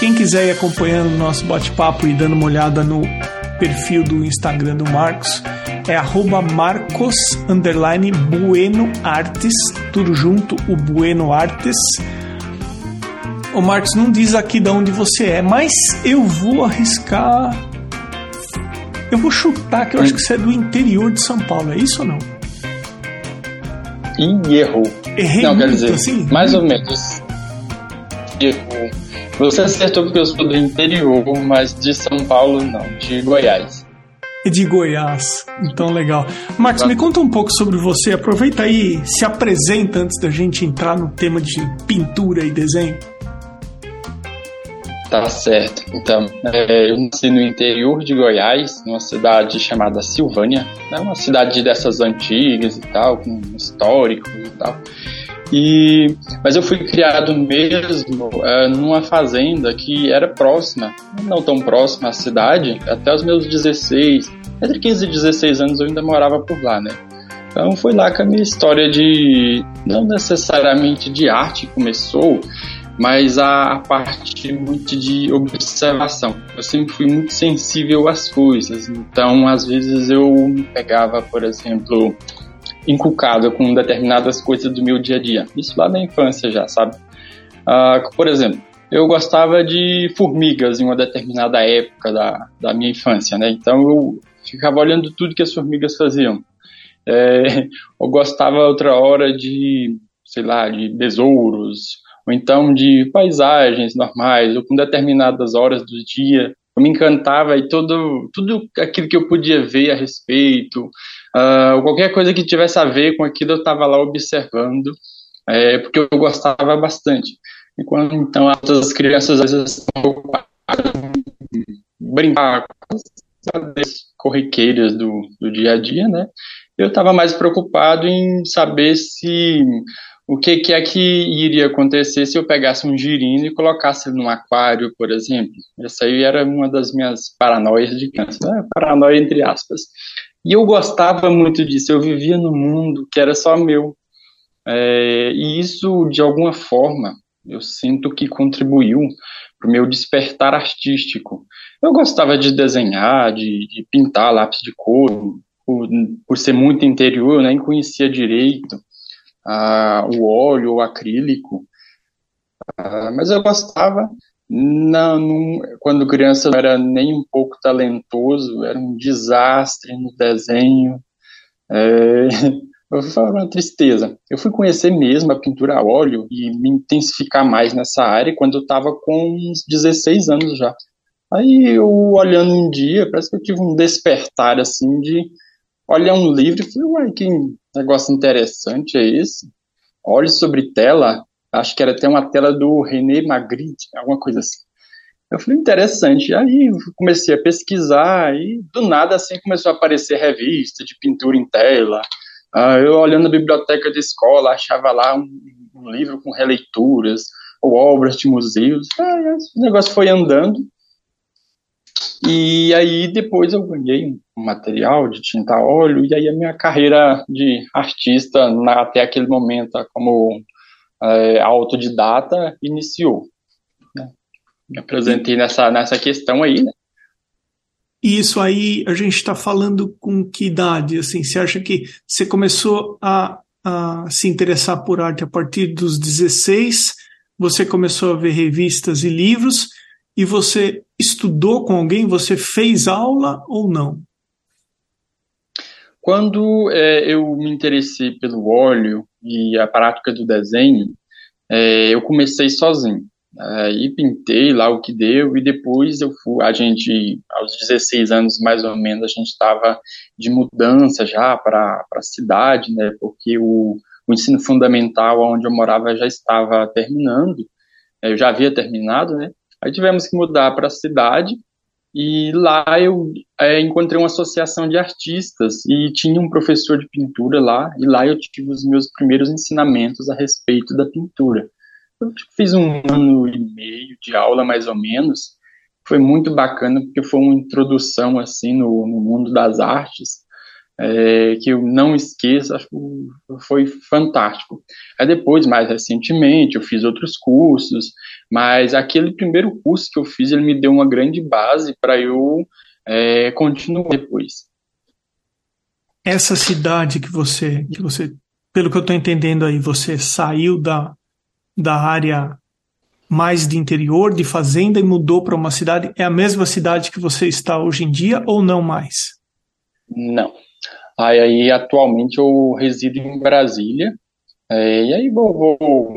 Quem quiser ir acompanhando o nosso bate-papo e dando uma olhada no perfil do Instagram do Marcos, é arroba Marcos Bueno Artes, tudo junto, o Bueno Artes. O Marcos não diz aqui de onde você é, mas eu vou arriscar. Eu vou chutar que eu acho que você é do interior de São Paulo, é isso ou não? E errou. Errei não, muito, quer dizer, assim? mais ou menos. Você acertou porque eu sou do interior, mas de São Paulo não, de Goiás. de Goiás. Então, legal. Marcos, me conta um pouco sobre você. Aproveita aí, se apresenta antes da gente entrar no tema de pintura e desenho. Tá certo. Então, é, eu nasci no interior de Goiás, numa cidade chamada Silvânia. É uma cidade dessas antigas e tal, com históricos e tal. E, mas eu fui criado mesmo é, numa fazenda que era próxima, não tão próxima à cidade, até os meus 16, entre 15 e 16 anos eu ainda morava por lá, né? Então foi lá que a minha história de, não necessariamente de arte começou, mas a, parte muito de observação. Eu sempre fui muito sensível às coisas, então às vezes eu pegava, por exemplo, inculcado com determinadas coisas do meu dia a dia. Isso lá na infância já, sabe? Uh, por exemplo, eu gostava de formigas em uma determinada época da, da minha infância, né? Então eu ficava olhando tudo que as formigas faziam. É, eu gostava outra hora de, sei lá, de besouros, ou então de paisagens normais, ou com determinadas horas do dia. Eu me encantava e todo, tudo aquilo que eu podia ver a respeito, uh, qualquer coisa que tivesse a ver com aquilo, eu estava lá observando, é, porque eu gostava bastante. Enquanto então as crianças às vezes estão brincar com as corriqueiras do, do dia a dia, né? Eu estava mais preocupado em saber se o que, que, é que iria acontecer se eu pegasse um girino e colocasse num aquário, por exemplo. Essa aí era uma das minhas paranoias de criança, né? paranoia entre aspas. E eu gostava muito disso, eu vivia num mundo que era só meu. É, e isso, de alguma forma, eu sinto que contribuiu para o meu despertar artístico. Eu gostava de desenhar, de, de pintar lápis de cor, por, por, ser muito interior, eu nem conhecia direito ah, o óleo, o acrílico, ah, mas eu gostava. Não, não, quando criança não era nem um pouco talentoso, era um desastre no desenho. É, eu fui falar uma tristeza. Eu fui conhecer mesmo a pintura a óleo e me intensificar mais nessa área quando eu estava com uns 16 anos já. Aí eu olhando um dia, parece que eu tive um despertar assim de olhar um livro e falei, uai, que negócio interessante é esse? Olhe sobre tela, acho que era até uma tela do René Magritte, alguma coisa assim. Eu falei, interessante. Aí comecei a pesquisar e do nada assim começou a aparecer revista de pintura em tela. Ah, eu olhando a biblioteca de escola, achava lá um, um livro com releituras ou obras de museus. Ah, o negócio foi andando. E aí depois eu ganhei um material de tinta óleo e aí a minha carreira de artista na, até aquele momento como é, autodidata iniciou. Né? Me apresentei nessa, nessa questão aí, né? E isso aí a gente está falando com que idade? Assim, você acha que você começou a, a se interessar por arte a partir dos 16? Você começou a ver revistas e livros e você estudou com alguém? Você fez aula ou não? Quando é, eu me interessei pelo óleo e a prática do desenho, é, eu comecei sozinho. Aí pintei lá o que deu e depois eu fui, a gente, aos 16 anos mais ou menos, a gente estava de mudança já para a cidade, né, porque o, o ensino fundamental onde eu morava já estava terminando, eu já havia terminado, né, aí tivemos que mudar para a cidade e lá eu é, encontrei uma associação de artistas e tinha um professor de pintura lá, e lá eu tive os meus primeiros ensinamentos a respeito da pintura. Eu fiz um ano e meio de aula, mais ou menos. Foi muito bacana, porque foi uma introdução, assim, no, no mundo das artes. É, que eu não que foi fantástico. Aí depois, mais recentemente, eu fiz outros cursos, mas aquele primeiro curso que eu fiz, ele me deu uma grande base para eu é, continuar depois. Essa cidade que você, que você, pelo que eu estou entendendo aí, você saiu da, da área mais de interior, de fazenda e mudou para uma cidade, é a mesma cidade que você está hoje em dia ou não mais? Não. Aí, aí atualmente eu resido em Brasília, é, e aí vou, vou,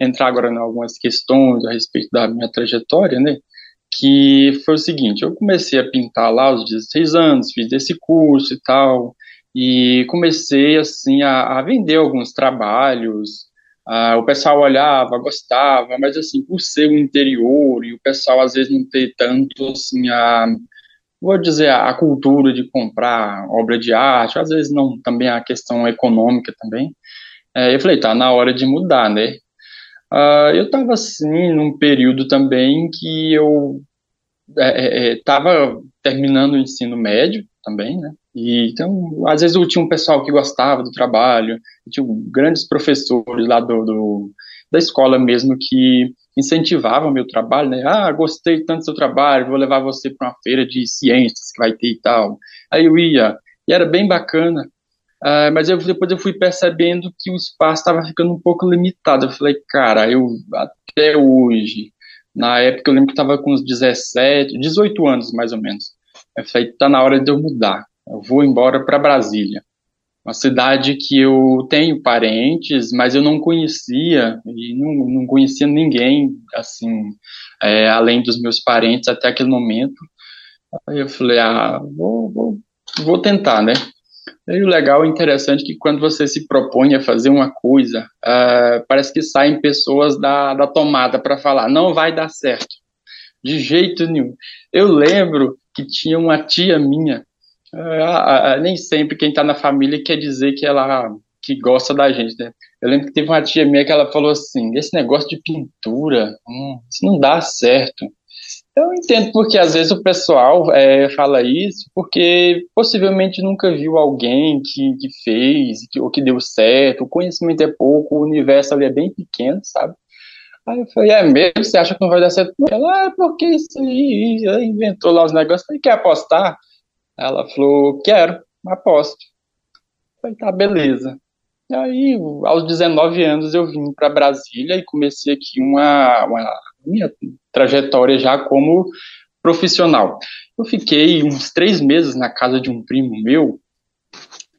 entrar agora em algumas questões a respeito da minha trajetória, né? Que foi o seguinte, eu comecei a pintar lá aos 16 anos, fiz esse curso e tal, e comecei assim a, a vender alguns trabalhos, ah, o pessoal olhava, gostava, mas assim, por ser o interior e o pessoal às vezes não ter tanto assim a vou dizer a, cultura de comprar obra de arte, às vezes não também a questão econômica também. É, eu falei, tá na hora de mudar, né? Ah, eu estava assim num período também que eu estava é, é, é terminando o ensino médio também, né? E, então, às vezes eu tinha um pessoal que gostava do trabalho, tinha grandes professores lá do, do da escola mesmo que incentivavam o meu trabalho, né? Ah, gostei tanto do seu trabalho, vou levar você para uma feira de ciências que vai ter e tal. Aí eu ia, e era bem bacana. Uh, mas eu, depois eu fui percebendo que o espaço estava ficando um pouco limitado. Eu falei, cara, eu até hoje, na época eu lembro que estava com uns 17, 18 anos mais ou menos. Eu falei, tá na hora de eu mudar. Eu vou embora para Brasília. Uma cidade que eu tenho parentes, mas eu não conhecia, e não, não conhecia ninguém, assim, é, além dos meus parentes até aquele momento. Aí eu falei, ah, vou, vou, vou tentar, né? E o legal e interessante é que quando você se propõe a fazer uma coisa, uh, parece que saem pessoas da, da tomada para falar, não vai dar certo. De jeito nenhum. Eu lembro que tinha uma tia minha é, nem sempre quem está na família quer dizer que ela que gosta da gente, né? Eu lembro que teve uma tia minha que ela falou assim, esse negócio de pintura, hum, isso não dá certo. Eu entendo porque às vezes o pessoal é, fala isso, porque possivelmente nunca viu alguém que, que fez, que, ou que deu certo, o conhecimento é pouco, o universo ali é bem pequeno, sabe? Aí eu falei, é mesmo? Você acha que não vai dar certo? Ela, ah, é porque isso aí, inventou lá os negócios, falei, quer apostar? Ela falou, quero, aposto. Falei, tá, beleza. E aí, aos 19 anos, eu vim para Brasília e comecei aqui uma, uma minha trajetória já como profissional. Eu fiquei uns três meses na casa de um primo meu,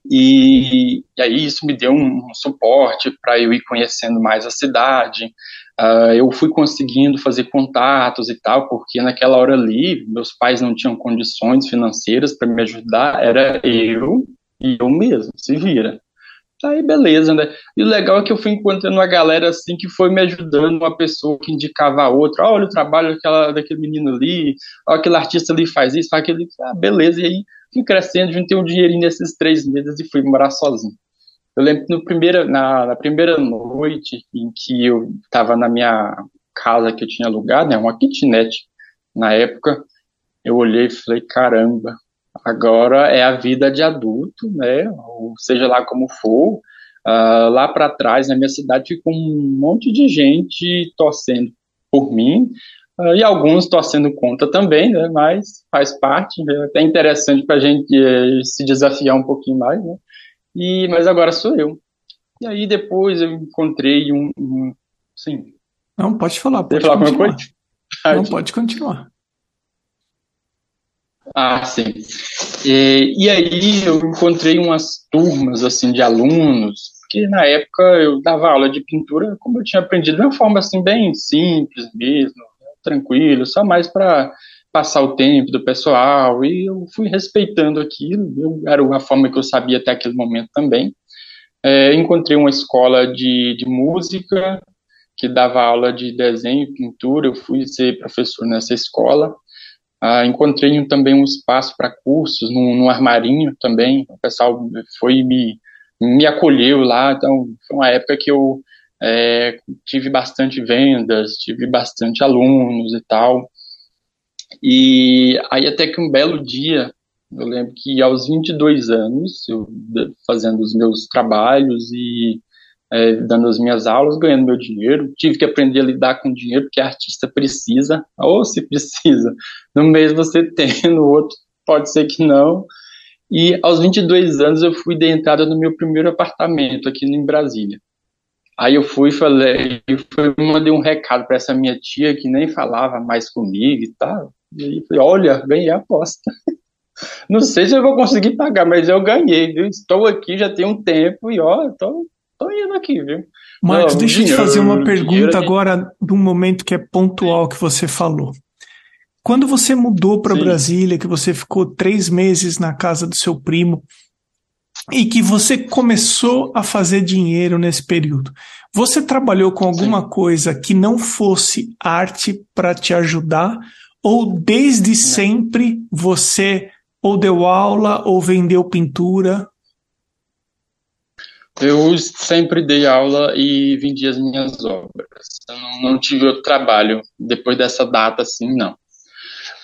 e, e aí isso me deu um, um suporte para eu ir conhecendo mais a cidade, Uh, eu fui conseguindo fazer contatos e tal, porque naquela hora ali, meus pais não tinham condições financeiras para me ajudar, era eu e eu mesmo, se vira. Aí, beleza, né? E o legal é que eu fui encontrando uma galera assim que foi me ajudando, uma pessoa que indicava a outra, olha o trabalho daquela, daquele menino ali, olha aquele artista ali faz isso, faz aquilo, ah, beleza, e aí fui crescendo, juntei um dinheirinho nesses três meses e fui morar sozinho. Eu lembro que no primeira, na, na primeira noite em que eu estava na minha casa que eu tinha alugado, né, uma kitnet na época, eu olhei e falei, caramba, agora é a vida de adulto, né, ou seja lá como for, uh, lá para trás, na minha cidade, ficou um monte de gente torcendo por mim, e alguns torcendo contra também, né, mas faz parte, é até interessante para a gente uh, se desafiar um pouquinho mais, né, e, mas agora sou eu. E aí depois eu encontrei um. um sim. Não, pode falar. Pode falar continuar. coisa? Não, pode continuar. Ah, sim. E, e aí eu encontrei umas turmas assim de alunos, que na época eu dava aula de pintura, como eu tinha aprendido, de uma forma assim bem simples mesmo, tranquilo, só mais para passar o tempo do pessoal, e eu fui respeitando aquilo, eu, era uma forma que eu sabia até aquele momento também. É, encontrei uma escola de, de música, que dava aula de desenho e pintura, eu fui ser professor nessa escola. Ah, encontrei também um espaço para cursos, num, num, armarinho também, o pessoal foi me, me acolheu lá, então foi uma época que eu é, tive bastante vendas, tive bastante alunos e tal, e aí até que um belo dia Eu lembro que aos 22 anos, eu fazendo os meus trabalhos e é, dando as minhas aulas, ganhando meu dinheiro, tive que aprender a lidar com dinheiro, porque artista precisa, ou se precisa, no mês você tem, no outro pode ser que não. E aos 22 anos eu fui de entrada no meu primeiro apartamento aqui em Brasília. Aí eu fui falei, eu fui, mandei um recado para essa minha tia que nem falava mais comigo e tal. E aí falei, olha, ganhei a aposta. Não sei se eu vou conseguir pagar, mas eu ganhei, viu? Estou aqui já tem um tempo e ó, estou tô, tô indo aqui, viu? Marcos, Não, deixa eu te fazer uma pergunta agora, de um momento que é pontual que você falou. Quando você mudou para Brasília, que você ficou três meses na casa do seu primo, e que você começou a fazer dinheiro nesse período. Você trabalhou com alguma Sim. coisa que não fosse arte para te ajudar? Ou desde não. sempre você ou deu aula ou vendeu pintura? Eu sempre dei aula e vendi as minhas obras. Eu não, não tive outro trabalho depois dessa data, assim, não.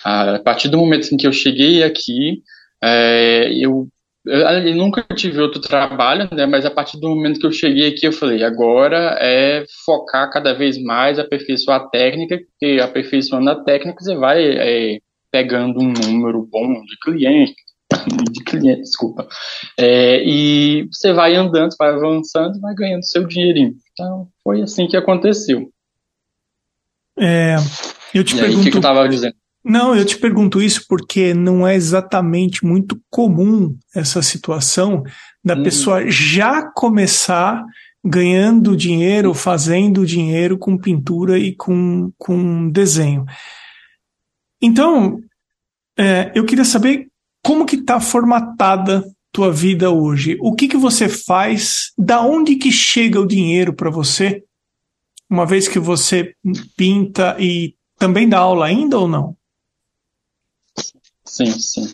A partir do momento em que eu cheguei aqui, é, eu eu nunca tive outro trabalho, né? Mas a partir do momento que eu cheguei aqui, eu falei, agora é focar cada vez mais, aperfeiçoar a técnica, porque aperfeiçoando a técnica você vai é, pegando um número bom de clientes, de clientes, desculpa, é, e você vai andando, vai avançando, vai ganhando seu dinheirinho. Então, foi assim que aconteceu. É, eu te e pergunto. Aí, o que eu estava dizendo? Não, eu te pergunto isso porque não é exatamente muito comum essa situação da hum. pessoa já começar ganhando dinheiro, fazendo dinheiro com pintura e com, com desenho. Então, é, eu queria saber como que está formatada tua vida hoje. O que que você faz? Da onde que chega o dinheiro para você? Uma vez que você pinta e também dá aula ainda ou não? Sim, sim.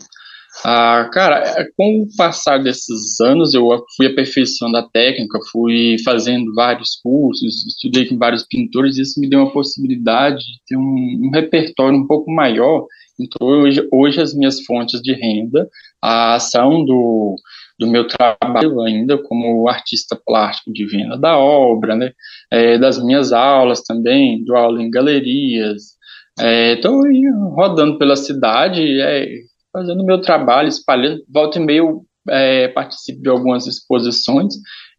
Ah, cara, é, com o passar desses anos, eu fui aperfeiçoando a técnica, fui fazendo vários cursos, estudei com vários pintores, e isso me deu uma possibilidade de ter um, um repertório um pouco maior. Então, hoje, hoje as minhas fontes de renda, a ação do, do meu trabalho ainda como artista plástico de venda da obra, né, é, das minhas aulas também, dou aula em galerias, Estou é, rodando pela cidade, é, fazendo meu trabalho, espalhando. Volta e meio é, participo de algumas exposições,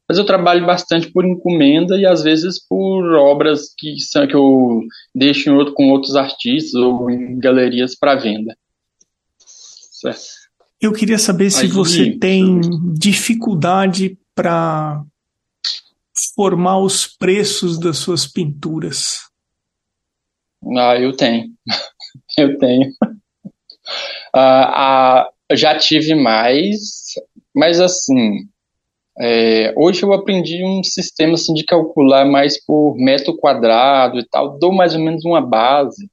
mas eu trabalho bastante por encomenda e às vezes por obras que, são, que eu deixo outro, com outros artistas ou em galerias para venda. Certo. Eu queria saber se Aí, você tem dificuldade para formar os preços das suas pinturas. Ah, eu tenho. eu tenho. Ah, ah, já tive mais, mas assim, é, hoje eu aprendi um sistema assim, de calcular mais por metro quadrado e tal, dou mais ou menos uma base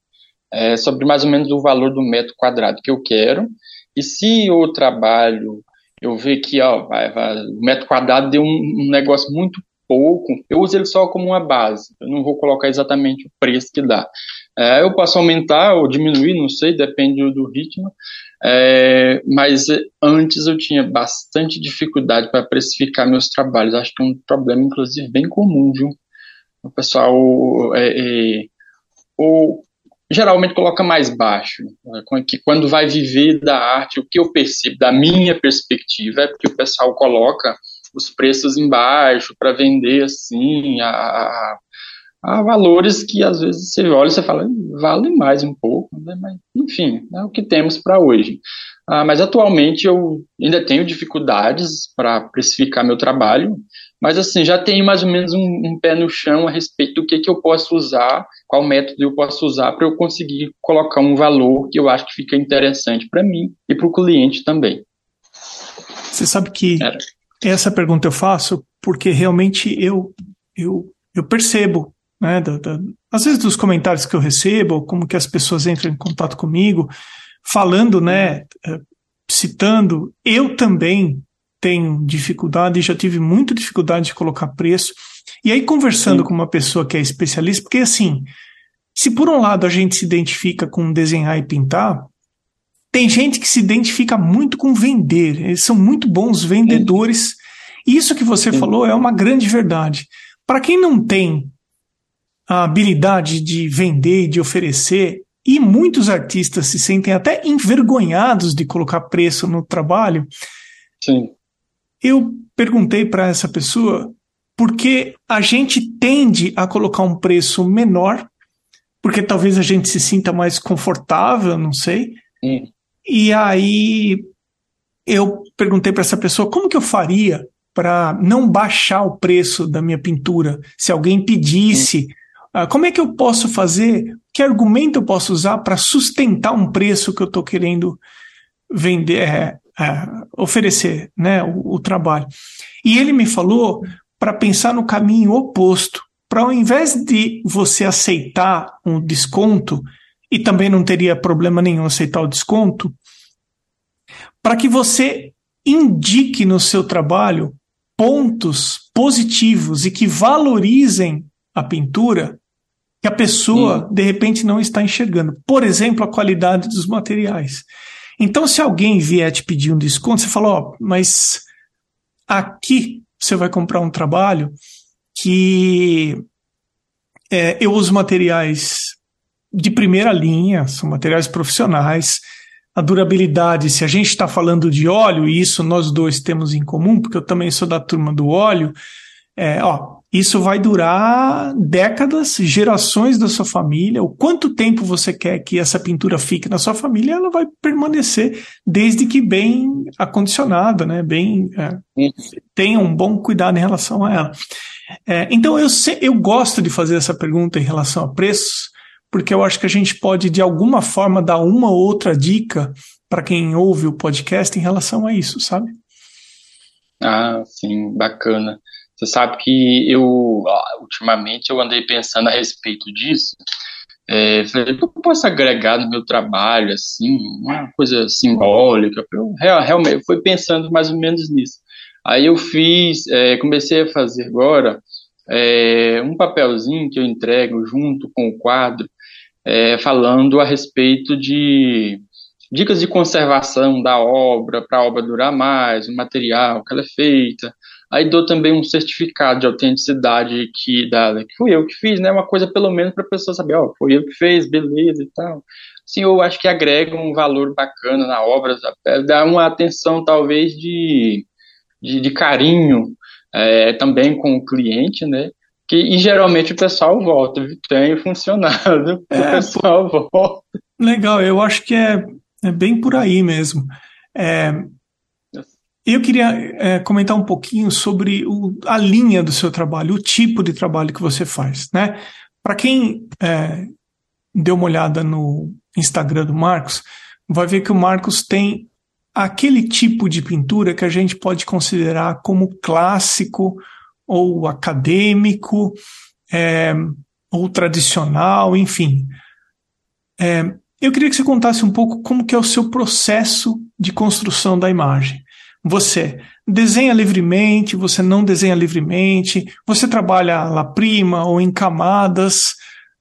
é, sobre mais ou menos o valor do metro quadrado que eu quero, e se o trabalho eu ver que ó, vai, vai, o metro quadrado deu um, um negócio muito pouco, eu uso ele só como uma base, eu não vou colocar exatamente o preço que dá. É, eu posso aumentar ou diminuir, não sei, depende do ritmo. É, mas antes eu tinha bastante dificuldade para precificar meus trabalhos. Acho que é um problema, inclusive, bem comum, viu? O pessoal é, é, ou, geralmente coloca mais baixo. Né? Que quando vai viver da arte, o que eu percebo, da minha perspectiva, é porque o pessoal coloca os preços embaixo para vender assim, a, a há valores que às vezes você olha e você fala, vale mais um pouco, né? mas enfim, é o que temos para hoje. Ah, mas atualmente eu ainda tenho dificuldades para precificar meu trabalho, mas assim, já tenho mais ou menos um, um, pé no chão a respeito do que, que eu posso usar, qual método eu posso usar para eu conseguir colocar um valor que eu acho que fica interessante para mim e para o cliente também. Você sabe que Era. Essa pergunta eu faço porque realmente eu, eu, eu percebo né, da, da, às vezes dos comentários que eu recebo, como que as pessoas entram em contato comigo, falando, né, eh, citando, eu também tenho dificuldade, já tive muita dificuldade de colocar preço. E aí, conversando Sim. com uma pessoa que é especialista, porque assim, se por um lado a gente se identifica com desenhar e pintar, tem gente que se identifica muito com vender, eles são muito bons vendedores. Isso que você Sim. falou é uma grande verdade. Para quem não tem a habilidade de vender, de oferecer, e muitos artistas se sentem até envergonhados de colocar preço no trabalho. Sim. Eu perguntei para essa pessoa porque a gente tende a colocar um preço menor, porque talvez a gente se sinta mais confortável, não sei. Sim. E aí eu perguntei para essa pessoa como que eu faria para não baixar o preço da minha pintura se alguém pedisse. Uh, como é que eu posso fazer? Que argumento eu posso usar para sustentar um preço que eu estou querendo vender, é, é, oferecer, né, o, o trabalho? E ele me falou para pensar no caminho oposto, para ao invés de você aceitar um desconto, e também não teria problema nenhum aceitar o desconto, para que você indique no seu trabalho pontos positivos e que valorizem a pintura que a pessoa, Sim. de repente, não está enxergando. Por exemplo, a qualidade dos materiais. Então, se alguém vier te pedir um desconto, você fala, ó, oh, mas aqui você vai comprar um trabalho que é, eu uso materiais de primeira linha, são materiais profissionais. A durabilidade, se a gente está falando de óleo, e isso nós dois temos em comum, porque eu também sou da turma do óleo, é, ó, isso vai durar décadas, gerações da sua família. O quanto tempo você quer que essa pintura fique na sua família, ela vai permanecer desde que bem acondicionada, né? Bem é, tenha um bom cuidado em relação a ela. É, então eu, eu gosto de fazer essa pergunta em relação a preços, porque eu acho que a gente pode de alguma forma dar uma ou outra dica para quem ouve o podcast em relação a isso, sabe? Ah, sim, bacana. Você sabe que eu, ultimamente, eu andei pensando a respeito disso. É, falei, o que eu posso agregar no meu trabalho, assim, uma coisa simbólica? Eu realmente fui pensando mais ou menos nisso. Aí eu fiz, é, comecei a fazer agora é, um papelzinho que eu entrego junto com o quadro, é, falando a respeito de dicas de conservação da obra, para a obra durar mais, o material que ela é feita, Aí dou também um certificado de autenticidade que, da, que fui eu que fiz, né? Uma coisa pelo menos para a pessoa saber, ó, foi eu que fez, beleza e tal. Sim, eu acho que agrega um valor bacana na obra, dá uma atenção talvez de, de, de carinho é, também com o cliente, né? Que, e geralmente o pessoal volta, tem funcionado, é, o pessoal volta. Legal, eu acho que é, é bem por aí mesmo. É, eu queria é, comentar um pouquinho sobre o, a linha do seu trabalho, o tipo de trabalho que você faz, né? Para quem é, deu uma olhada no Instagram do Marcos, vai ver que o Marcos tem aquele tipo de pintura que a gente pode considerar como clássico ou acadêmico é, ou tradicional, enfim. É, eu queria que você contasse um pouco como que é o seu processo de construção da imagem. Você desenha livremente, você não desenha livremente, você trabalha lá prima ou em camadas.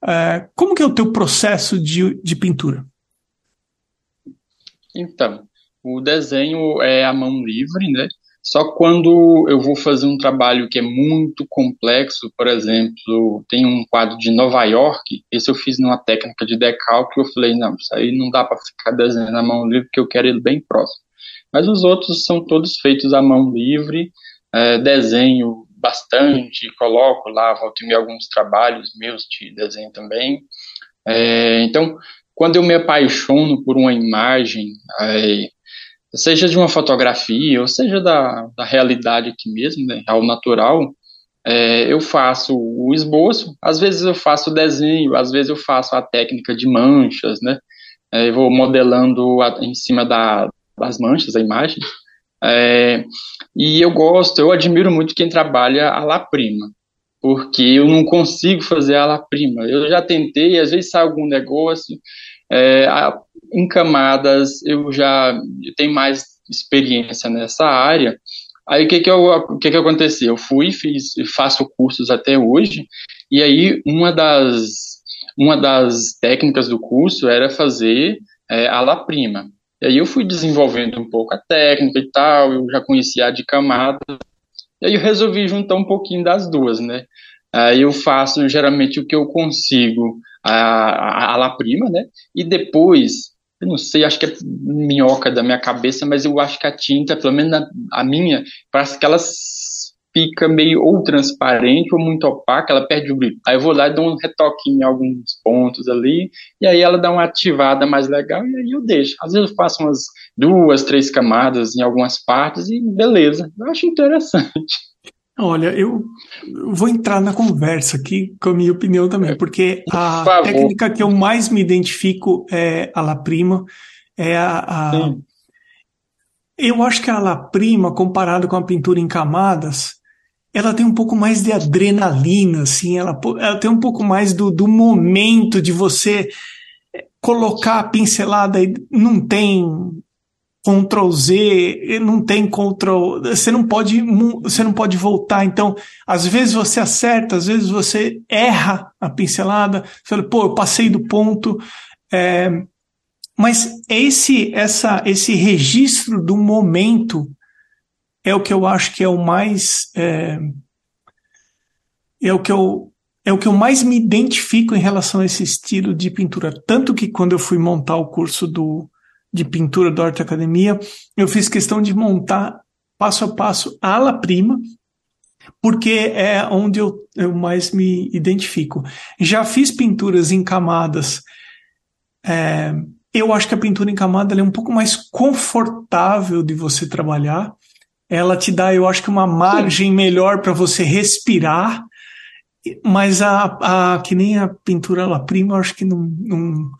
É, como que é o teu processo de, de pintura? Então, o desenho é a mão livre, né? Só quando eu vou fazer um trabalho que é muito complexo, por exemplo, tem um quadro de Nova York, esse eu fiz numa técnica de decalque, eu falei, não, isso aí não dá para ficar desenhando a mão livre, porque eu quero ele bem próximo. Mas os outros são todos feitos à mão livre, é, desenho bastante, coloco lá, volto em alguns trabalhos meus de desenho também. É, então, quando eu me apaixono por uma imagem, é, seja de uma fotografia, ou seja da, da realidade aqui mesmo, né, ao natural, é, eu faço o esboço, às vezes eu faço o desenho, às vezes eu faço a técnica de manchas, né, é, eu vou modelando a, em cima da, das manchas, a imagem. É, e eu gosto, eu admiro muito quem trabalha a la prima, porque eu não consigo fazer a la prima. Eu já tentei, às vezes sai algum negócio, é, em camadas eu já tenho mais experiência nessa área. Aí o que que, eu, o que que aconteceu? Eu fui, fiz, faço cursos até hoje, e aí uma das, uma das técnicas do curso era fazer é, a la prima. E aí eu fui desenvolvendo um pouco a técnica e tal, eu já conhecia a de camada, e aí eu resolvi juntar um pouquinho das duas, né? Aí eu faço geralmente o que eu consigo, a, a, a La Prima, né? E depois, eu não sei, acho que é minhoca da minha cabeça, mas eu acho que a tinta, pelo menos a, a minha, parece que ela fica meio ou transparente ou muito opaca, ela perde o brilho. Aí eu vou lá e dou um retoquinho em alguns pontos ali, e aí ela dá uma ativada mais legal, e aí eu deixo. Às vezes eu faço umas duas, três camadas em algumas partes, e beleza. Eu acho interessante. Olha, eu vou entrar na conversa aqui com a minha opinião também, porque a técnica que eu mais me identifico é a La Prima, é a, a eu acho que a La Prima, comparado com a pintura em camadas, ela tem um pouco mais de adrenalina, assim, ela, ela tem um pouco mais do, do momento de você colocar a pincelada e não tem Ctrl Z, não tem Ctrl, você não pode, você não pode voltar. Então, às vezes você acerta, às vezes você erra a pincelada. Você fala, pô, eu passei do ponto. É, mas esse, essa, esse registro do momento é o que eu acho que é o mais é, é o que eu é o que eu mais me identifico em relação a esse estilo de pintura. Tanto que quando eu fui montar o curso do, de pintura do Arte Academia, eu fiz questão de montar passo a passo a ala prima, porque é onde eu, eu mais me identifico. Já fiz pinturas em camadas. É, eu acho que a pintura em camada é um pouco mais confortável de você trabalhar ela te dá, eu acho que uma margem Sim. melhor para você respirar, mas a, a que nem a pintura La Prima, eu acho que não, não,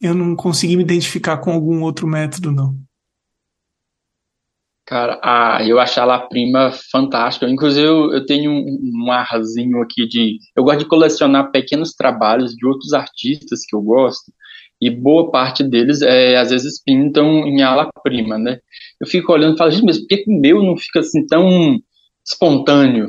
eu não consegui me identificar com algum outro método, não. Cara, ah, eu acho a La Prima fantástica. Inclusive, eu, eu tenho um, um arrasinho aqui de. Eu gosto de colecionar pequenos trabalhos de outros artistas que eu gosto e boa parte deles é, às vezes pintam em ala prima, né? Eu fico olhando e falo, gente, mas por que o meu não fica assim tão espontâneo?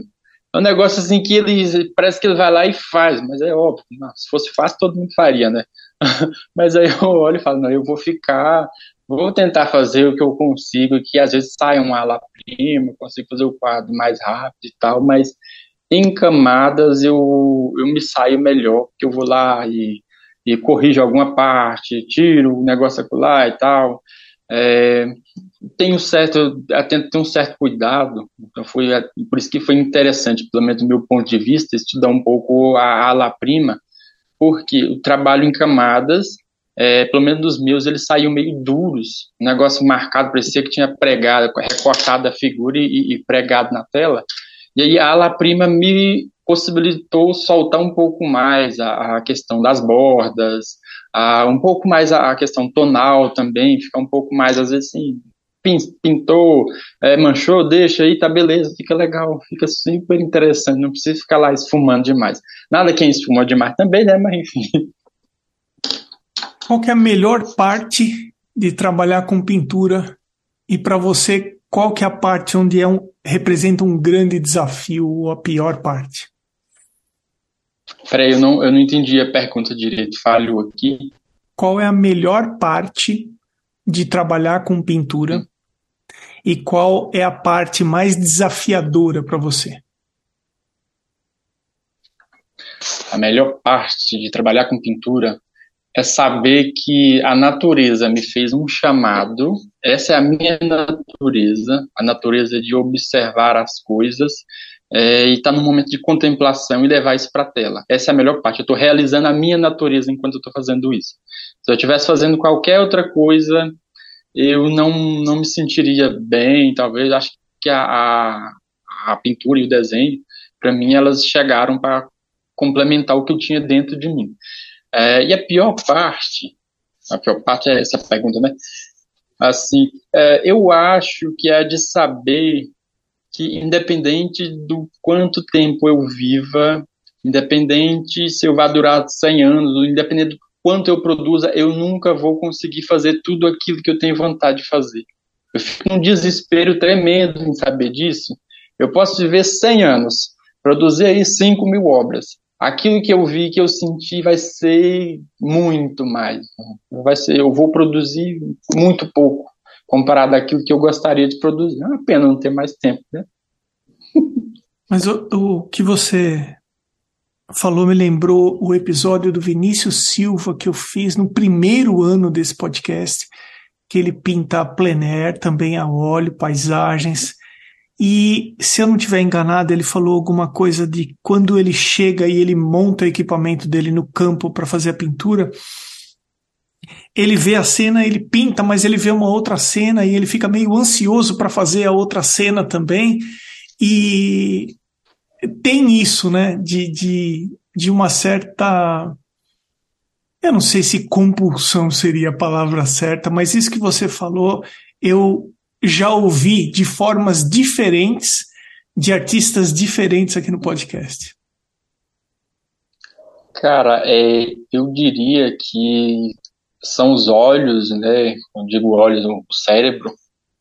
É um negócio assim que ele parece que ele vai lá e faz, mas é óbvio, se fosse fácil todo mundo faria, né? mas aí eu olho e falo, não, eu vou ficar, vou tentar fazer o que eu consigo, que às vezes sai uma ala prima, consigo fazer o quadro mais rápido e tal, mas em camadas eu, eu me saio melhor, porque eu vou lá e e corrijo alguma parte, tiro o negócio lá e tal. É, tenho certo, ter um certo cuidado, então foi por isso que foi interessante, pelo menos do meu ponto de vista, estudar um pouco a ala prima, porque o trabalho em camadas, é, pelo menos dos meus, eles saíam meio duros, um negócio marcado, parecia que tinha pregado, recortado a figura e, e pregado na tela, e aí a ala prima me possibilitou soltar um pouco mais a, a questão das bordas, a, um pouco mais a, a, questão tonal também, ficar um pouco mais, às vezes, assim, pintou, é, manchou, deixa aí, tá beleza, fica legal, fica super interessante, não precisa ficar lá esfumando demais. Nada quem esfumou demais também, né, mas enfim. Qual que é a melhor parte de trabalhar com pintura e para você, qual que é a parte onde é um, representa um grande desafio ou a pior parte? Peraí, eu não, eu não entendi a pergunta direito, falhou aqui. Qual é a melhor parte de trabalhar com pintura. E qual é a parte mais desafiadora para você? A melhor parte de trabalhar com pintura é saber que a natureza me fez um chamado, essa é a minha natureza, a natureza de observar as coisas é, e estar tá momento de contemplação e levar isso para a tela. Essa é a melhor parte. Eu estou realizando a minha natureza enquanto eu estou fazendo isso. Se eu estivesse fazendo qualquer outra coisa, eu não, não me sentiria bem. Talvez acho que a, a, a pintura e o desenho, para mim, elas chegaram para complementar o que eu tinha dentro de mim. É, e a pior parte, a pior parte é essa pergunta, né? Assim, é, eu acho que é de saber que independente do quanto tempo eu viva, independente se eu vá durar 100 anos, independente do quanto eu produza, eu nunca vou conseguir fazer tudo aquilo que eu tenho vontade de fazer. Eu fico num desespero tremendo em saber disso. Eu posso viver 100 anos, produzir aí 5 mil obras, aquilo que eu vi, que eu senti, vai ser muito mais. Vai ser, eu vou produzir muito pouco comparado àquilo que eu gostaria de produzir. É uma pena não ter mais tempo, né? Mas o, o que você falou me lembrou o episódio do Vinícius Silva que eu fiz no primeiro ano desse podcast, que ele pinta a plein air, também a óleo, paisagens. E se eu não tiver enganado, ele falou alguma coisa de quando ele chega e ele monta o equipamento dele no campo para fazer a pintura, ele vê a cena, ele pinta, mas ele vê uma outra cena e ele fica meio ansioso para fazer a outra cena também. E tem isso, né, de, de, de uma certa. Eu não sei se compulsão seria a palavra certa, mas isso que você falou, eu já ouvi de formas diferentes, de artistas diferentes aqui no podcast. Cara, é, eu diria que são os olhos, né? Eu digo olhos, o cérebro,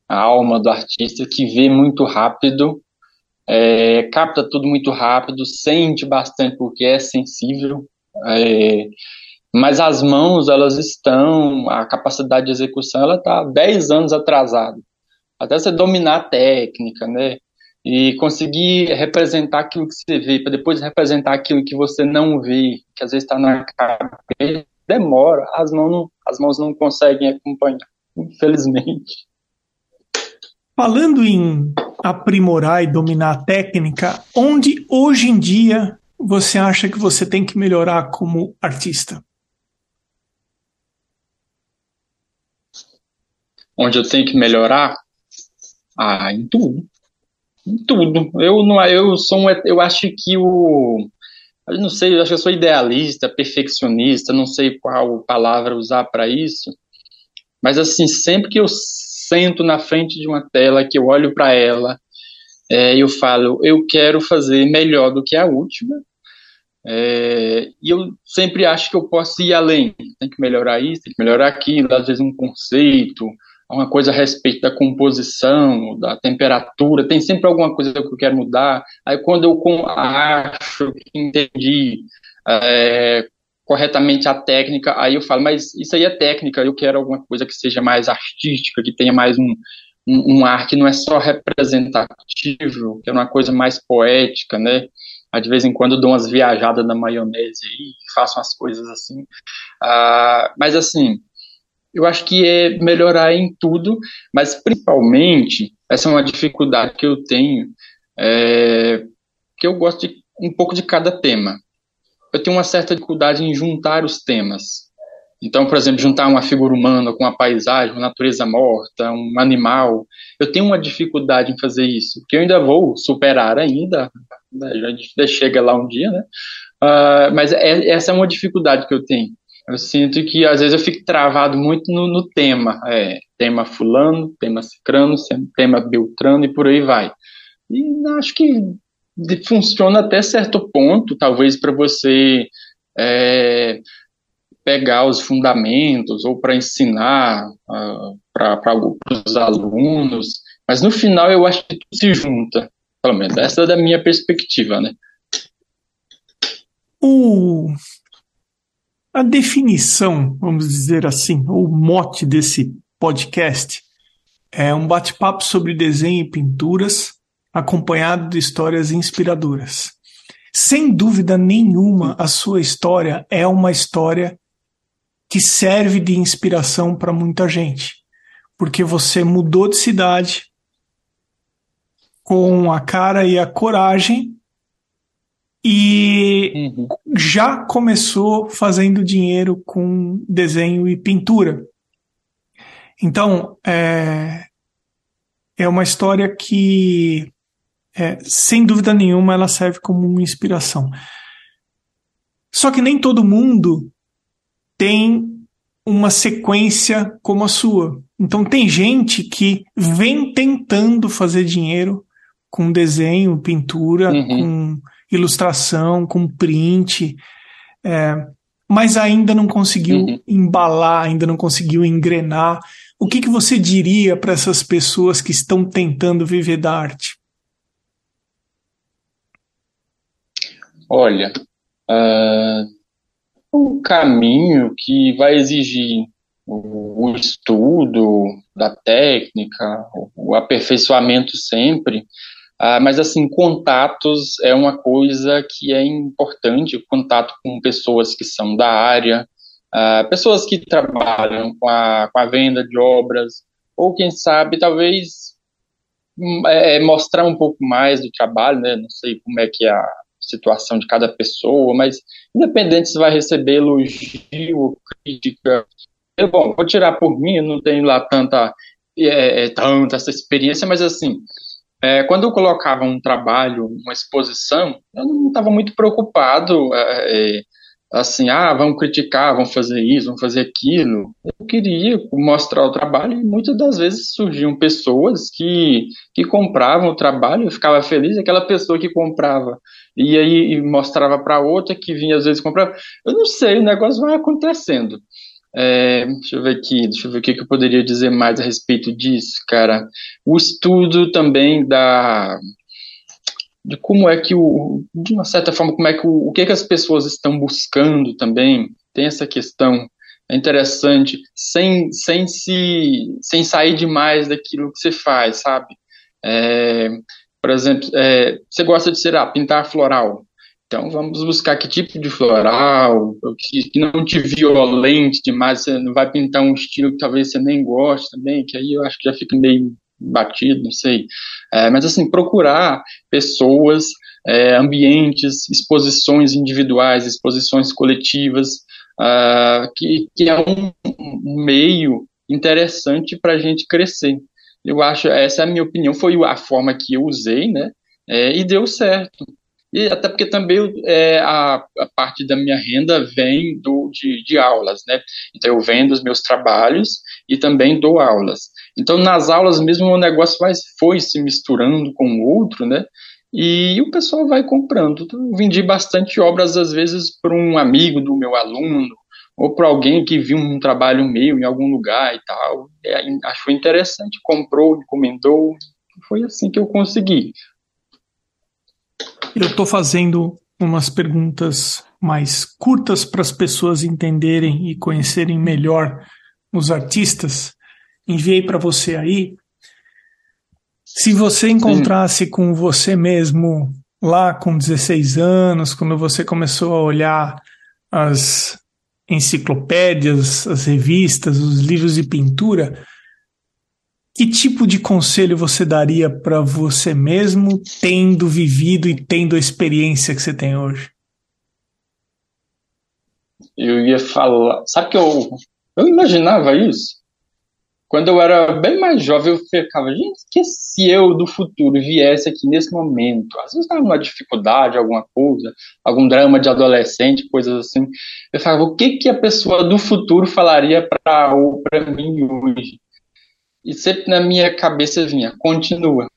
a alma do artista que vê muito rápido, é, capta tudo muito rápido, sente bastante porque é sensível, é, mas as mãos elas estão, a capacidade de execução ela está 10 anos atrasada. Até você dominar a técnica, né? E conseguir representar aquilo que você vê, para depois representar aquilo que você não vê, que às vezes está na cabeça demora, as mãos não, as mãos não conseguem acompanhar, infelizmente. Falando em aprimorar e dominar a técnica, onde hoje em dia você acha que você tem que melhorar como artista? Onde eu tenho que melhorar? Ah, em tudo. Em tudo. Eu não, eu sou um, eu acho que o eu não sei, eu acho que eu sou idealista, perfeccionista, não sei qual palavra usar para isso, mas assim, sempre que eu sento na frente de uma tela, que eu olho para ela, é, eu falo, eu quero fazer melhor do que a última, é, e eu sempre acho que eu posso ir além, tem que melhorar isso, tem que melhorar aquilo, às vezes um conceito, uma coisa a respeito da composição, da temperatura, tem sempre alguma coisa que eu quero mudar. Aí quando eu acho que entendi é, corretamente a técnica, aí eu falo, mas isso aí é técnica, eu quero alguma coisa que seja mais artística, que tenha mais um, um, um ar que não é só representativo, que é uma coisa mais poética, né? Aí, de vez em quando dou umas viajadas na maionese e faço umas coisas assim. Uh, mas assim, eu acho que é melhorar em tudo, mas principalmente, essa é uma dificuldade que eu tenho, é, que eu gosto de um pouco de cada tema. Eu tenho uma certa dificuldade em juntar os temas. Então, por exemplo, juntar uma figura humana com uma paisagem, uma natureza morta, um animal. Eu tenho uma dificuldade em fazer isso, que eu ainda vou superar ainda. Né, a gente chega lá um dia, né? Uh, mas é, essa é uma dificuldade que eu tenho. Eu sinto que às vezes eu fico travado muito no, no tema. É, tema fulano, tema cicrano, tema beltrano e por aí vai. E acho que funciona até certo ponto, talvez para você é, pegar os fundamentos ou para ensinar uh, para os alunos, mas no final eu acho que tudo se junta, pelo menos essa é da minha perspectiva, né? O a definição, vamos dizer assim, o mote desse podcast é um bate-papo sobre desenho e pinturas, acompanhado de histórias inspiradoras. Sem dúvida nenhuma, a sua história é uma história que serve de inspiração para muita gente, porque você mudou de cidade com a cara e a coragem e uhum. já começou fazendo dinheiro com desenho e pintura. Então, é, é uma história que, é, sem dúvida nenhuma, ela serve como uma inspiração. Só que nem todo mundo tem uma sequência como a sua. Então, tem gente que vem tentando fazer dinheiro com desenho, pintura, uhum. com ilustração, com print, é, mas ainda não conseguiu uhum. embalar, ainda não conseguiu engrenar. O que, que você diria para essas pessoas que estão tentando viver da arte? Olha, uh, um caminho que vai exigir o, estudo da técnica, o, o aperfeiçoamento sempre, uh, mas assim, contatos é uma coisa que é importante, contato com pessoas que são da área, uh, pessoas que trabalham com a, com a venda de obras, ou quem sabe, talvez hum, é, mostrar um pouco mais do trabalho, né? Não sei como é que é a situação de cada pessoa, mas independente se vai receber elogio ou crítica, eu, bom, vou tirar por mim, não tenho lá tanta, é, é, tanta essa experiência, mas assim, é, quando eu colocava um trabalho, uma exposição, eu não estava muito preocupado é, é assim, ah, vamos criticar, vamos fazer isso, vamos fazer aquilo. Eu queria mostrar o trabalho e muitas das vezes surgiam pessoas que, que compravam o trabalho, eu ficava feliz, aquela pessoa que comprava e aí mostrava para outra que vinha às vezes comprar. Eu não sei, o negócio vai acontecendo. É, deixa eu ver aqui, deixa eu ver o que eu poderia dizer mais a respeito disso, cara. O estudo também da de como é que o, de uma certa forma, como é que o, o que, que as pessoas estão buscando também, tem essa questão, é interessante, sem, sem se, sem sair demais daquilo que você faz, sabe? É, por exemplo, é, você gosta de, sei lá, pintar floral, então vamos buscar que tipo de floral, que, que não te violente demais, você não vai pintar um estilo que talvez você nem goste também, que aí eu acho que já fica meio batido, não sei. É, mas, assim, procurar pessoas, é, ambientes, exposições individuais, exposições coletivas, uh, que, que é um, meio interessante para a gente crescer. Eu acho, essa é a minha opinião, foi a forma que eu usei, né? É, e deu certo. E até porque também é, a, a, parte da minha renda vem do, de, de aulas, né? Então eu vendo os meus trabalhos e também dou aulas. Então, nas aulas mesmo, o negócio vai, foi se misturando com o outro, né? E o pessoal vai comprando. Então, vendi bastante obras, às vezes, para um amigo do meu aluno, ou para alguém que viu um trabalho meu em algum lugar e tal. É, achou interessante, comprou, encomendou. Foi assim que eu consegui. Eu estou fazendo umas perguntas mais curtas para as pessoas entenderem e conhecerem melhor os artistas enviei para você aí. Se você encontrasse Sim. com você mesmo lá com 16 anos, quando você começou a olhar as enciclopédias, as revistas, os livros de pintura, que tipo de conselho você daria para você mesmo, tendo vivido e tendo a experiência que você tem hoje? Eu ia falar. Sabe que eu, eu imaginava isso? Quando eu era bem mais jovem, eu ficava, gente, que se eu do futuro viesse aqui nesse momento, às vezes estava numa dificuldade, alguma coisa, algum drama de adolescente, coisas assim, eu falava, o que que a pessoa do futuro falaria para mim hoje? E sempre na minha cabeça vinha, continua,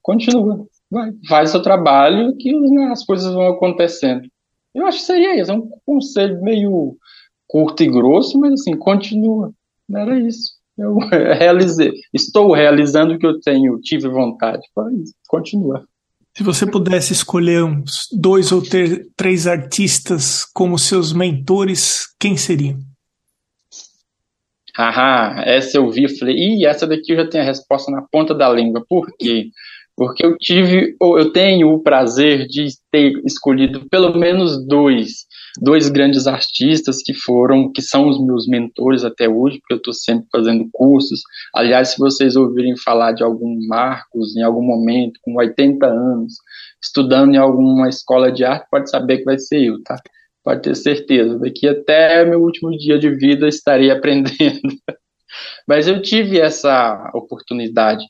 continua, vai, faz seu trabalho que né, as coisas vão acontecendo. Eu acho que seria isso, é um conselho meio curto e grosso, mas assim, continua, era isso eu realizei, estou realizando o que eu tenho, tive vontade. Continua. Se você pudesse escolher uns dois ou ter, três artistas como seus mentores, quem seriam? Haha, essa eu vi e falei, ih, essa daqui eu já tenho a resposta na ponta da língua. Por quê? Porque eu tive, eu tenho o prazer de ter escolhido pelo menos dois dois grandes artistas que foram, que são os meus mentores até hoje, porque eu estou sempre fazendo cursos. Aliás, se vocês ouvirem falar de algum Marcos em algum momento, com 80 anos, estudando em alguma escola de arte, pode saber que vai ser eu, tá? Pode ter certeza. Daqui até meu último dia de vida estarei aprendendo. Mas eu tive essa oportunidade.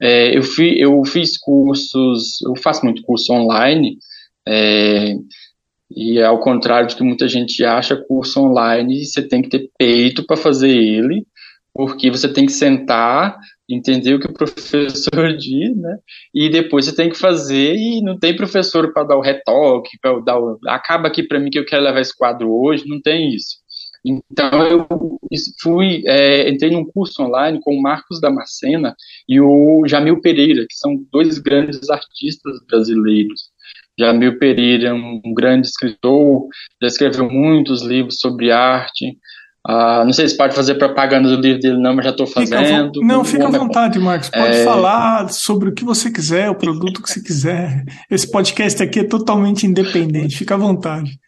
É, eu, fui, eu fiz cursos, eu faço muito curso online. É, e ao contrário do que muita gente acha, curso online você tem que ter peito para fazer ele, porque você tem que sentar, entender o que o professor diz, né? E depois você tem que fazer e não tem professor para dar o retoque, para dar o, acaba aqui para mim que eu quero levar esse quadro hoje, não tem isso. Então eu fui, é, entrei num curso online com o Marcos Damascena e o Jamil Pereira, que são dois grandes artistas brasileiros. Jamil Pereira, um grande escritor, já escreveu muitos livros sobre arte. Uh, não sei se pode fazer propaganda do livro dele, não, mas já estou fazendo. Fica não, fica à vontade, Marcos. Pode é... falar sobre o que você quiser, o produto que você quiser. Esse podcast aqui é totalmente independente, fica à vontade.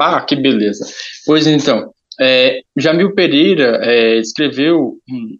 Ah, que beleza. Pois então, é, Jamil Pereira é, escreveu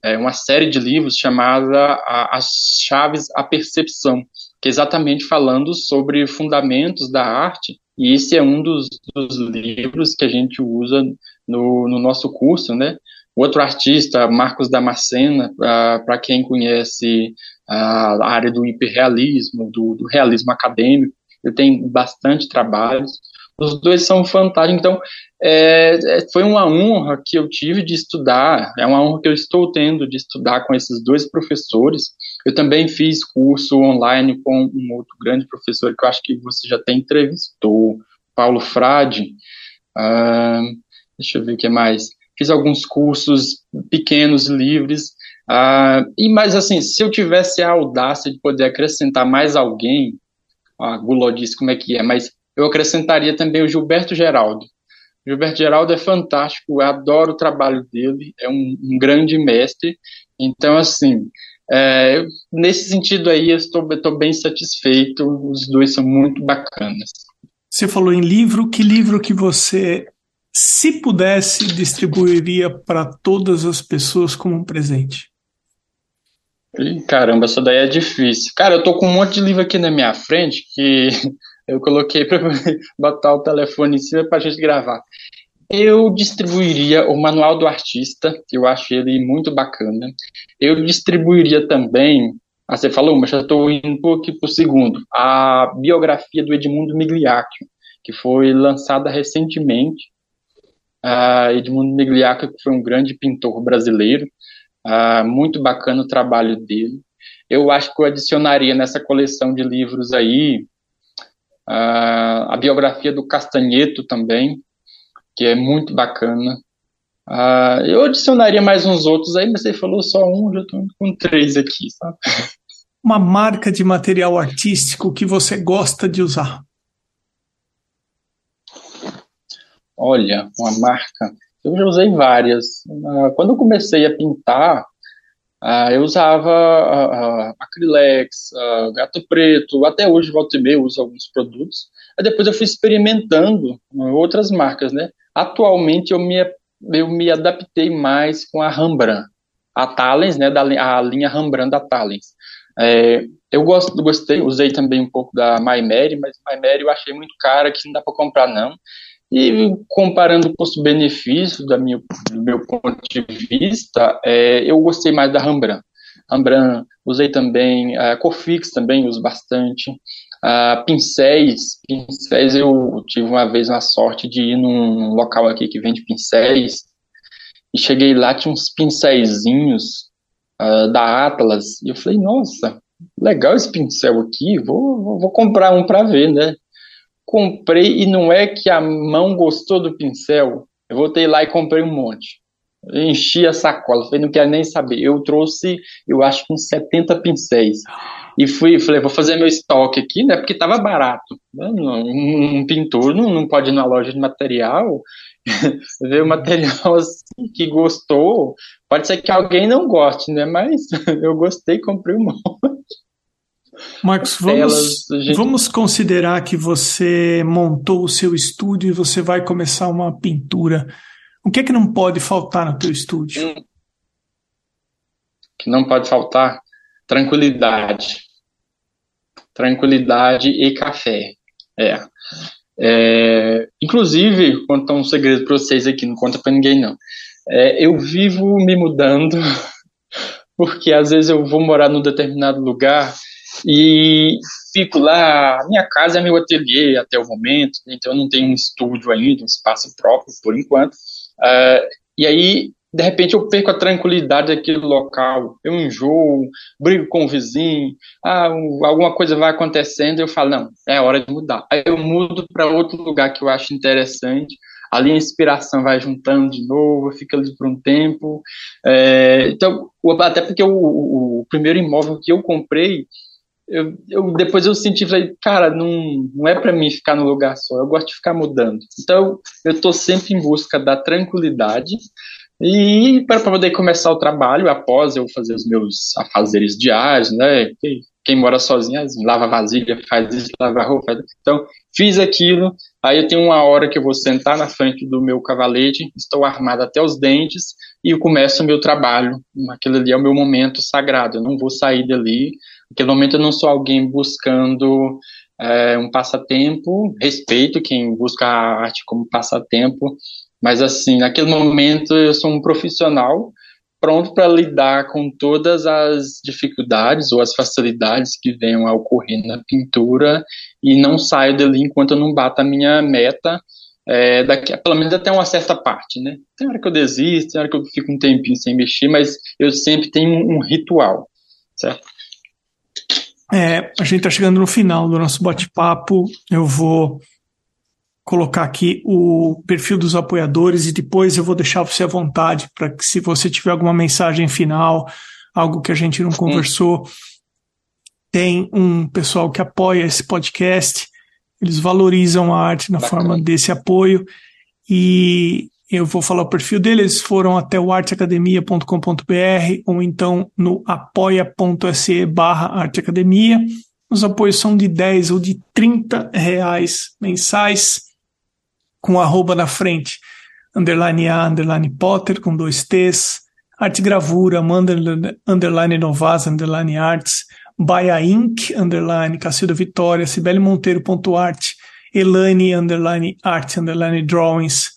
é, uma série de livros chamada As Chaves à Percepção, exatamente falando sobre fundamentos da arte, e esse é um dos, dos livros que a gente usa no, no, nosso curso, né? Outro artista, Marcos Damascena, para quem conhece a área do hiperrealismo, do, do realismo acadêmico, ele tem bastante trabalhos. Os dois são fantásticos. Então, é, é, foi uma honra que eu tive de estudar, é uma honra que eu estou tendo de estudar com esses dois professores. Eu também fiz curso online com um outro grande professor que eu acho que você já tem entrevistou, Paulo Frade. Ah, deixa eu ver o que mais. Fiz alguns cursos pequenos, livres. Ah, e mais assim, se eu tivesse a audácia de poder acrescentar mais alguém, a Guló disse como é que é, mas eu acrescentaria também o Gilberto Geraldo. O Gilberto Geraldo é fantástico, eu adoro o trabalho dele, é um, um grande mestre. Então, assim, é, nesse sentido aí, eu estou, estou bem satisfeito, os dois são muito bacanas. Você falou em livro, que livro que você, se pudesse, distribuiria para todas as pessoas como um presente? Caramba, essa daí é difícil. Cara, eu tô com um monte de livro aqui na minha frente que eu coloquei para botar o telefone em cima para a gente gravar. Eu distribuiria o Manual do Artista, que eu acho ele muito bacana. Eu distribuiria também, ah, você falou, mas já estou indo aqui para o segundo, a biografia do Edmundo Migliaccio, que foi lançada recentemente. Edmundo Migliaccio, que foi um grande pintor brasileiro, uh, muito bacana o trabalho dele. Eu acho que eu adicionaria nessa coleção de livros aí Uh, a biografia do Castanheto também, que é muito bacana. Uh, eu adicionaria mais uns outros aí, mas você falou só um, já estou com três aqui, sabe? Uma marca de material artístico que você gosta de usar? Olha, uma marca. Eu já usei várias. Uh, quando eu comecei a pintar, Uh, eu usava uh, uh, Acrylex, Gato Preto, até hoje volta e meia uso alguns produtos. Aí depois eu fui experimentando outras marcas, né? Atualmente eu me, eu me adaptei mais com a Rembrandt, a Talens, né? Da, a linha Rembrandt da Talens. É, eu gosto, gostei, usei também um pouco da My Mary, mas My Mary eu achei muito cara, que não dá para comprar não. E comparando custo-benefício do meu ponto de vista, é, eu gostei mais da Rembrandt. Rembrandt, usei também, a Cofix também uso bastante. Uh, pincéis, pincéis eu tive uma vez a sorte de ir num local aqui que vende pincéis e cheguei lá, tinha uns pincéisinhos uh, da Atlas e eu falei, nossa, legal esse pincel aqui, vou, vou comprar um para ver, né? Comprei e não é que a mão gostou do pincel. Eu voltei lá e comprei um monte. Eu enchi a sacola, falei, não quero nem saber. Eu trouxe, eu acho uns 70 pincéis. E fui, falei, vou fazer meu estoque aqui, né? Porque tava barato. Um, um pintor não, não pode ir na loja de material, ver o material assim, que gostou. Pode ser que alguém não goste, né? Mas eu gostei, comprei um monte. Marcos, vamos, gente... vamos considerar que você montou o seu estúdio e você vai começar uma pintura. O que é que não pode faltar no teu estúdio? Hum. Que não pode faltar tranquilidade. Tranquilidade e café. É. é inclusive, contar um segredo para vocês aqui, não conta para ninguém não. É, eu vivo me mudando porque às vezes eu vou morar num determinado lugar e fico lá, minha casa é meu ateliê até o momento, então eu não tenho um estúdio ainda, um espaço próprio por enquanto. Uh, e aí, de repente, eu perco a tranquilidade daquele local, eu enjoo, brigo com o vizinho, ah, alguma coisa vai acontecendo, eu falo, não, é hora de mudar. Aí eu mudo para outro lugar que eu acho interessante, ali a inspiração vai juntando de novo, fica ali por um tempo. É, então, até porque o, o, primeiro imóvel que eu comprei, eu, eu, depois eu senti, falei, cara, não, não é para mim ficar no lugar só, eu gosto de ficar mudando. Então, eu estou sempre em busca da tranquilidade e para poder começar o trabalho após eu fazer os meus afazeres diários, né? Quem mora sozinho, lava vasilha, faz isso, lava roupa. Então, fiz aquilo, aí eu tenho uma hora que eu vou sentar na frente do meu cavalete, estou armado até os dentes e eu começo o meu trabalho. Aquilo ali é o meu momento sagrado, eu não vou sair dali Naquele momento eu não sou alguém buscando é, um passatempo, respeito quem busca a arte como passatempo, mas assim, naquele momento eu sou um profissional pronto para lidar com todas as dificuldades ou as facilidades que venham a ocorrer na pintura e não saio dali enquanto eu não bato a minha meta, é, daqui, pelo menos até uma certa parte, né? Tem hora que eu desisto, tem hora que eu fico um tempinho sem mexer, mas eu sempre tenho um, um ritual, certo? É, a gente está chegando no final do nosso bate-papo. Eu vou colocar aqui o perfil dos apoiadores e depois eu vou deixar você à vontade para que, se você tiver alguma mensagem final, algo que a gente não conversou, tem um pessoal que apoia esse podcast. Eles valorizam a arte na Bacana. forma desse apoio e eu vou falar o perfil deles, foram até o arteacademia.com.br ou então no apoia.se barra arteacademia. Os apoios são de 10 ou de 30 reais mensais, com arroba na frente, underline A, underline Potter, com dois T's, arte gravura, underline Novas, underline Arts, Baia Inc, underline Cacilda Vitória, Cibele Monteiro.art, Elane, underline Art, underline Drawings,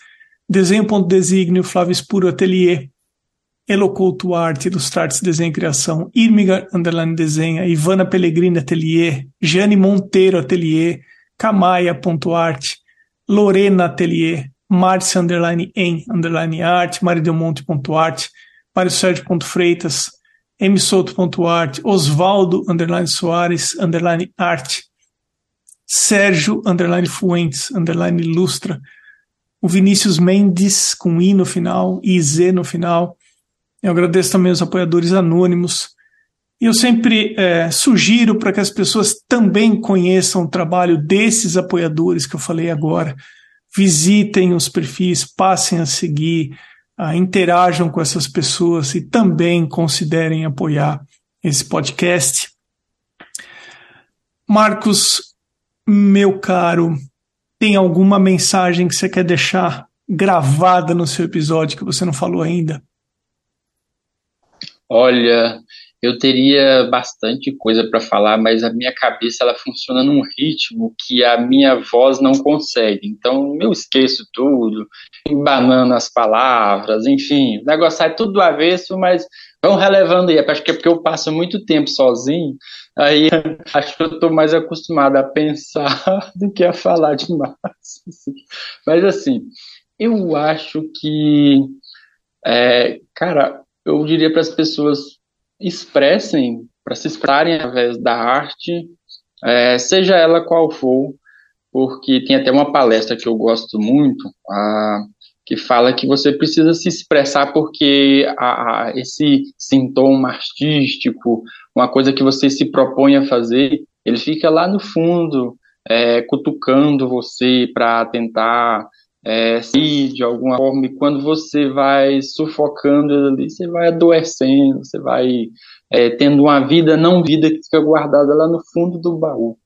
Desenho.designio, Flávio Espuro Atelier, Elocouto Arte, Ilustrates Desenho e Criação, Irmiga Underline Desenha, Ivana Pellegrini Atelier, Jane Monteiro Atelier, Camaia.arte, Lorena Atelier, Márcia Underline em Underline Arte, Maridelmonte.arte, Mário Sérgio.freitas, msouto.arte, Osvaldo Underline Soares Underline Arte, Sérgio Underline Fuentes Underline Ilustra, o Vinícius Mendes, com I no final, e Z no final. Eu agradeço também os apoiadores anônimos. E eu sempre é, sugiro para que as pessoas também conheçam o trabalho desses apoiadores que eu falei agora. Visitem os perfis, passem a seguir, uh, interajam com essas pessoas e também considerem apoiar esse podcast. Marcos, meu caro, tem alguma mensagem que você quer deixar gravada no seu episódio que você não falou ainda? Olha, eu teria bastante coisa para falar, mas a minha cabeça ela funciona num ritmo que a minha voz não consegue. Então eu esqueço tudo, embanando as palavras, enfim, o negócio sai tudo do avesso, mas vão relevando aí. Acho que é porque eu passo muito tempo sozinho, Aí acho que eu estou mais acostumado a pensar do que a falar demais. Mas assim, eu acho que, é, cara, eu diria para as pessoas expressem, para se expressarem através da arte, é, seja ela qual for, porque tem até uma palestra que eu gosto muito, a, que fala que você precisa se expressar porque a, a, esse sintoma artístico, uma coisa que você se propõe a fazer, ele fica lá no fundo, é, cutucando você para tentar é, se de alguma forma, e quando você vai sufocando ali, você vai adoecendo, você vai é, tendo uma vida não vida que fica guardada lá no fundo do baú.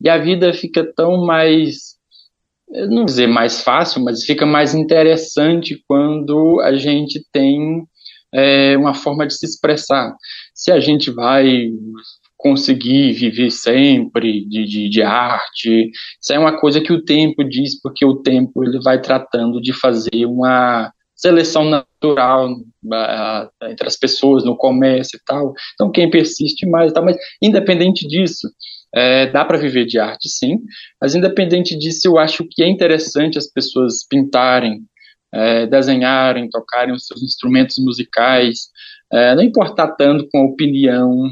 E a vida fica tão mais não dizer mais fácil, mas fica mais interessante quando a gente tem é, uma forma de se expressar. Se a gente vai conseguir viver sempre de, de, de, arte, isso é uma coisa que o tempo diz, porque o tempo ele vai tratando de fazer uma seleção natural entre as pessoas no comércio e tal. Então quem persiste mais e tal, mas independente disso, é, dá para viver de arte, sim, mas independente disso, eu acho que é interessante as pessoas pintarem, é, desenharem, tocarem os seus instrumentos musicais, é, não importar tanto com a opinião,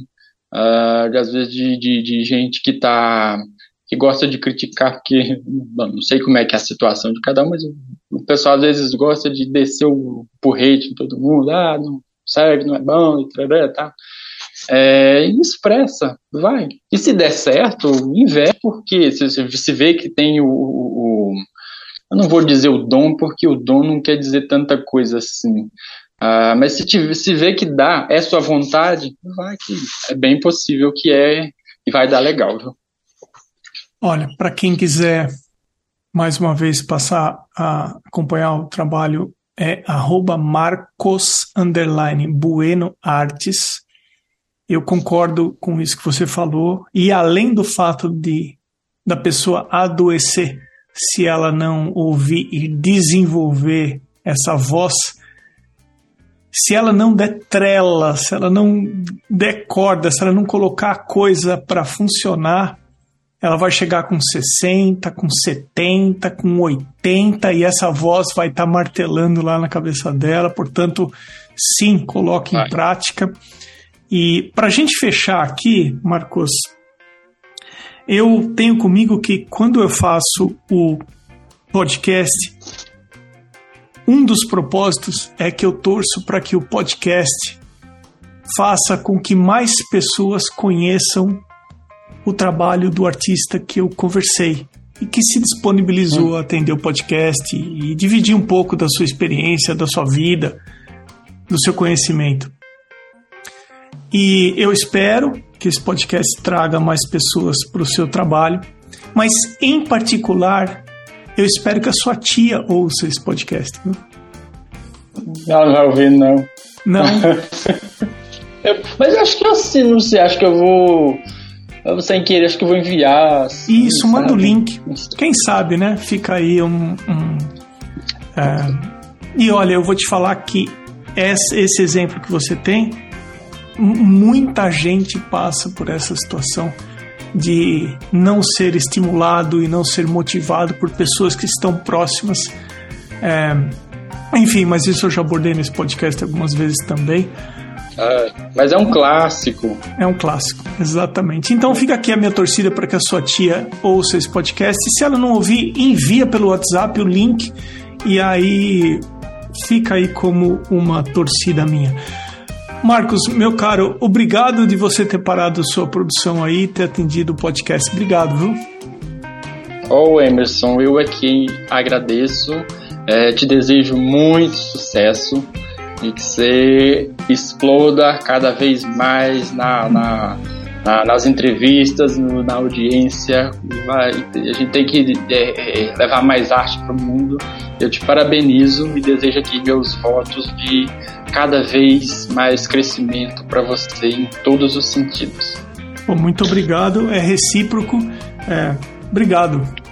uh, às vezes, de, de, de gente que tá que gosta de criticar, porque bom, não sei como é que é a situação de cada um, mas o pessoal às vezes gosta de descer o porrete em todo mundo, ah, não serve, não é bom, e tal, tá? É, expressa, vai. E se der certo, investe, porque se, se vê que tem o, o, Eu não vou dizer o dom, porque o dom não quer dizer tanta coisa assim. Ah, mas se, te, se vê que dá, é sua vontade, vai que é bem possível que é e vai dar legal. Viu? Olha, para quem quiser mais uma vez passar a acompanhar o trabalho é arroba Marcos Bueno Artes. Eu concordo com isso que você falou. E além do fato de da pessoa adoecer se ela não ouvir e desenvolver essa voz, se ela não der trela, se ela não der corda, se ela não colocar a coisa para funcionar, ela vai chegar com 60, com 70, com 80 e essa voz vai estar tá martelando lá na cabeça dela. Portanto, sim, coloque vai. em prática. E para a gente fechar aqui, Marcos, eu tenho comigo que quando eu faço o podcast, um dos propósitos é que eu torço para que o podcast faça com que mais pessoas conheçam o trabalho do artista que eu conversei e que se disponibilizou hum. a atender o podcast e dividir um pouco da sua experiência, da sua vida, do seu conhecimento. E eu espero que esse podcast traga mais pessoas para o seu trabalho, mas em particular, eu espero que a sua tia ouça esse podcast. Viu? Não, não vai ouvir, não. Não. eu, mas acho que eu não sei, acho que eu vou eu, sem querer, acho que eu vou enviar. Assim, Isso, manda o link. Quem sabe, né? Fica aí um. um é... E olha, eu vou te falar que esse exemplo que você tem, muita gente passa por essa situação de não ser estimulado e não ser motivado por pessoas que estão próximas. É, enfim, mas isso eu já abordei nesse podcast algumas vezes também. É, mas é um clássico. É um clássico, exatamente. Então fica aqui a minha torcida para que a sua tia ouça esse podcast. E se ela não ouvir, envia pelo WhatsApp o link e aí fica aí como uma torcida minha. Marcos, meu caro, obrigado de você ter parado sua produção aí ter atendido o podcast. Obrigado, viu? Ô oh, Emerson, eu aqui agradeço, é, te desejo muito sucesso e que você exploda cada vez mais na, na, na nas entrevistas, no, na audiência. Vai, a gente tem que é, é, levar mais arte para o mundo. Eu te parabenizo e desejo aqui meus votos de cada vez mais crescimento para você em todos os sentidos. Bom, muito obrigado, é recíproco. É, obrigado.